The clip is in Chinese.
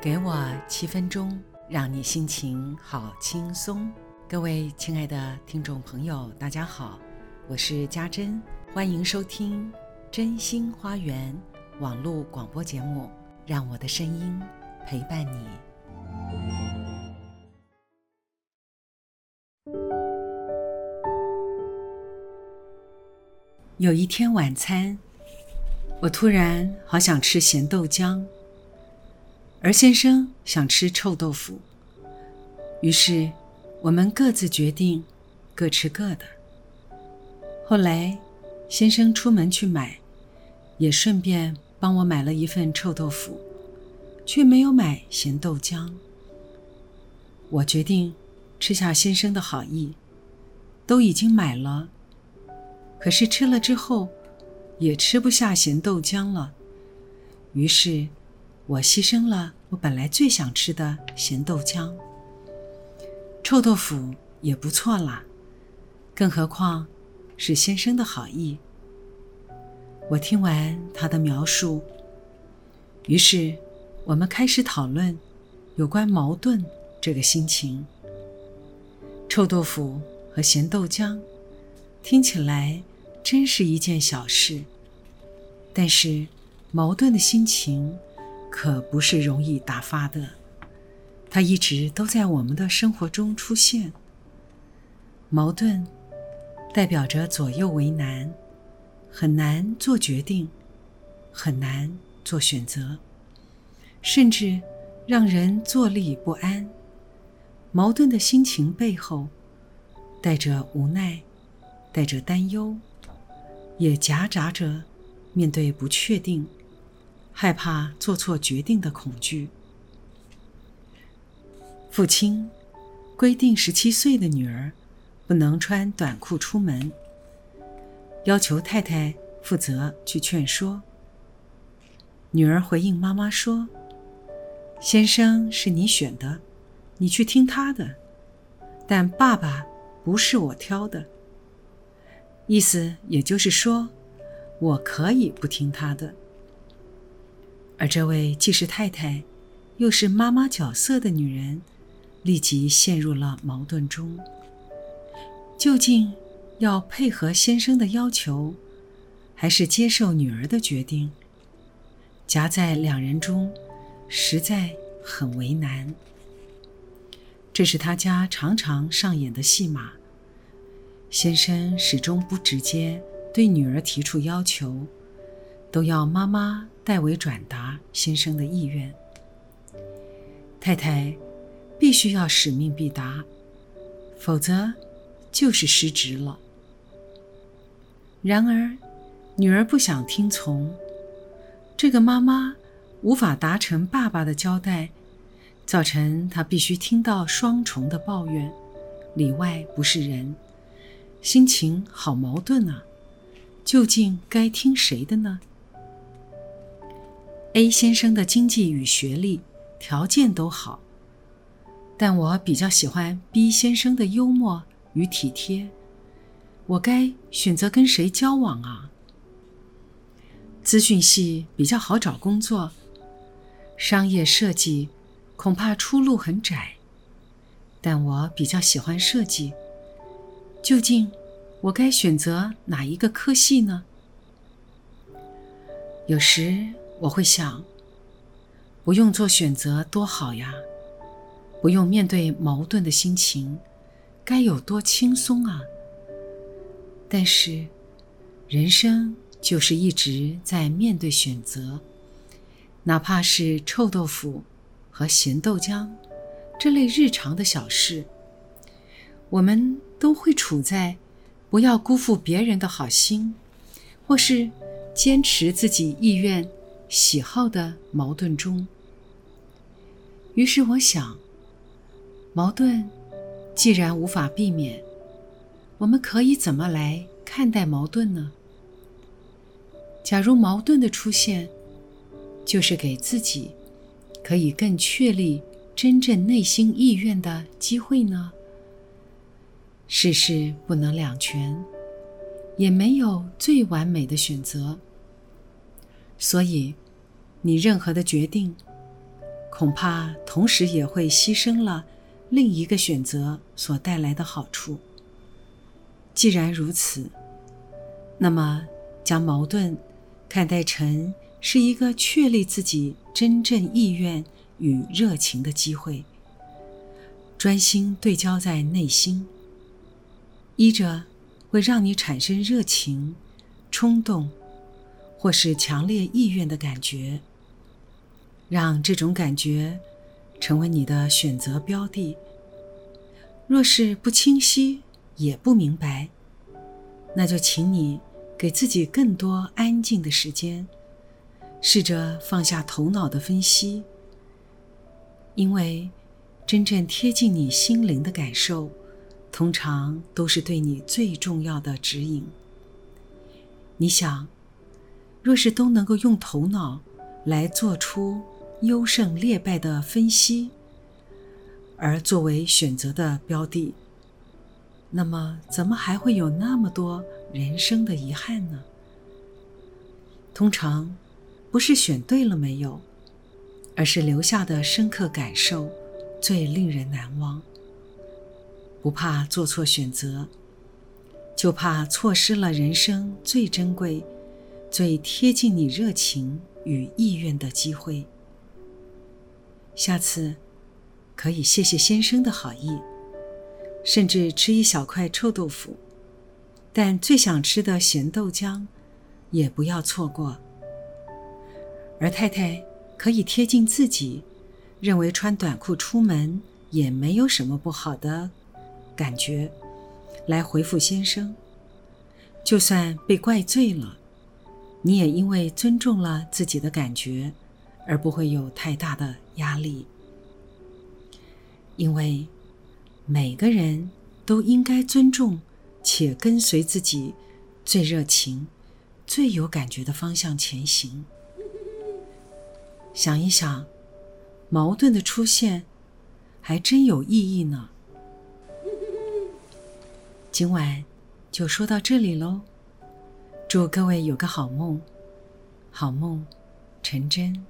给我七分钟，让你心情好轻松。各位亲爱的听众朋友，大家好，我是家珍，欢迎收听《真心花园》网络广播节目，让我的声音陪伴你。有一天晚餐，我突然好想吃咸豆浆。而先生想吃臭豆腐，于是我们各自决定各吃各的。后来，先生出门去买，也顺便帮我买了一份臭豆腐，却没有买咸豆浆。我决定吃下先生的好意，都已经买了，可是吃了之后也吃不下咸豆浆了，于是。我牺牲了我本来最想吃的咸豆浆，臭豆腐也不错啦，更何况是先生的好意。我听完他的描述，于是我们开始讨论有关矛盾这个心情。臭豆腐和咸豆浆听起来真是一件小事，但是矛盾的心情。可不是容易打发的，它一直都在我们的生活中出现。矛盾代表着左右为难，很难做决定，很难做选择，甚至让人坐立不安。矛盾的心情背后，带着无奈，带着担忧，也夹杂着面对不确定。害怕做错决定的恐惧。父亲规定十七岁的女儿不能穿短裤出门，要求太太负责去劝说。女儿回应妈妈说：“先生是你选的，你去听他的，但爸爸不是我挑的。”意思也就是说，我可以不听他的。而这位既是太太，又是妈妈角色的女人，立即陷入了矛盾中。究竟要配合先生的要求，还是接受女儿的决定？夹在两人中，实在很为难。这是他家常常上演的戏码。先生始终不直接对女儿提出要求，都要妈妈。代为转达先生的意愿，太太必须要使命必达，否则就是失职了。然而，女儿不想听从，这个妈妈无法达成爸爸的交代，造成她必须听到双重的抱怨，里外不是人，心情好矛盾啊！究竟该听谁的呢？A 先生的经济与学历条件都好，但我比较喜欢 B 先生的幽默与体贴。我该选择跟谁交往啊？资讯系比较好找工作，商业设计恐怕出路很窄，但我比较喜欢设计。究竟我该选择哪一个科系呢？有时。我会想，不用做选择多好呀，不用面对矛盾的心情，该有多轻松啊！但是，人生就是一直在面对选择，哪怕是臭豆腐和咸豆浆这类日常的小事，我们都会处在不要辜负别人的好心，或是坚持自己意愿。喜好的矛盾中，于是我想，矛盾既然无法避免，我们可以怎么来看待矛盾呢？假如矛盾的出现，就是给自己可以更确立真正内心意愿的机会呢？世事不能两全，也没有最完美的选择。所以，你任何的决定，恐怕同时也会牺牲了另一个选择所带来的好处。既然如此，那么将矛盾看待成是一个确立自己真正意愿与热情的机会，专心对焦在内心，依着会让你产生热情、冲动或是强烈意愿的感觉。让这种感觉成为你的选择标的。若是不清晰也不明白，那就请你给自己更多安静的时间，试着放下头脑的分析。因为真正贴近你心灵的感受，通常都是对你最重要的指引。你想，若是都能够用头脑来做出。优胜劣败的分析，而作为选择的标的，那么怎么还会有那么多人生的遗憾呢？通常不是选对了没有，而是留下的深刻感受最令人难忘。不怕做错选择，就怕错失了人生最珍贵、最贴近你热情与意愿的机会。下次可以谢谢先生的好意，甚至吃一小块臭豆腐，但最想吃的咸豆浆也不要错过。而太太可以贴近自己，认为穿短裤出门也没有什么不好的感觉，来回复先生。就算被怪罪了，你也因为尊重了自己的感觉。而不会有太大的压力，因为每个人都应该尊重且跟随自己最热情、最有感觉的方向前行。想一想，矛盾的出现还真有意义呢。今晚就说到这里喽，祝各位有个好梦，好梦成真。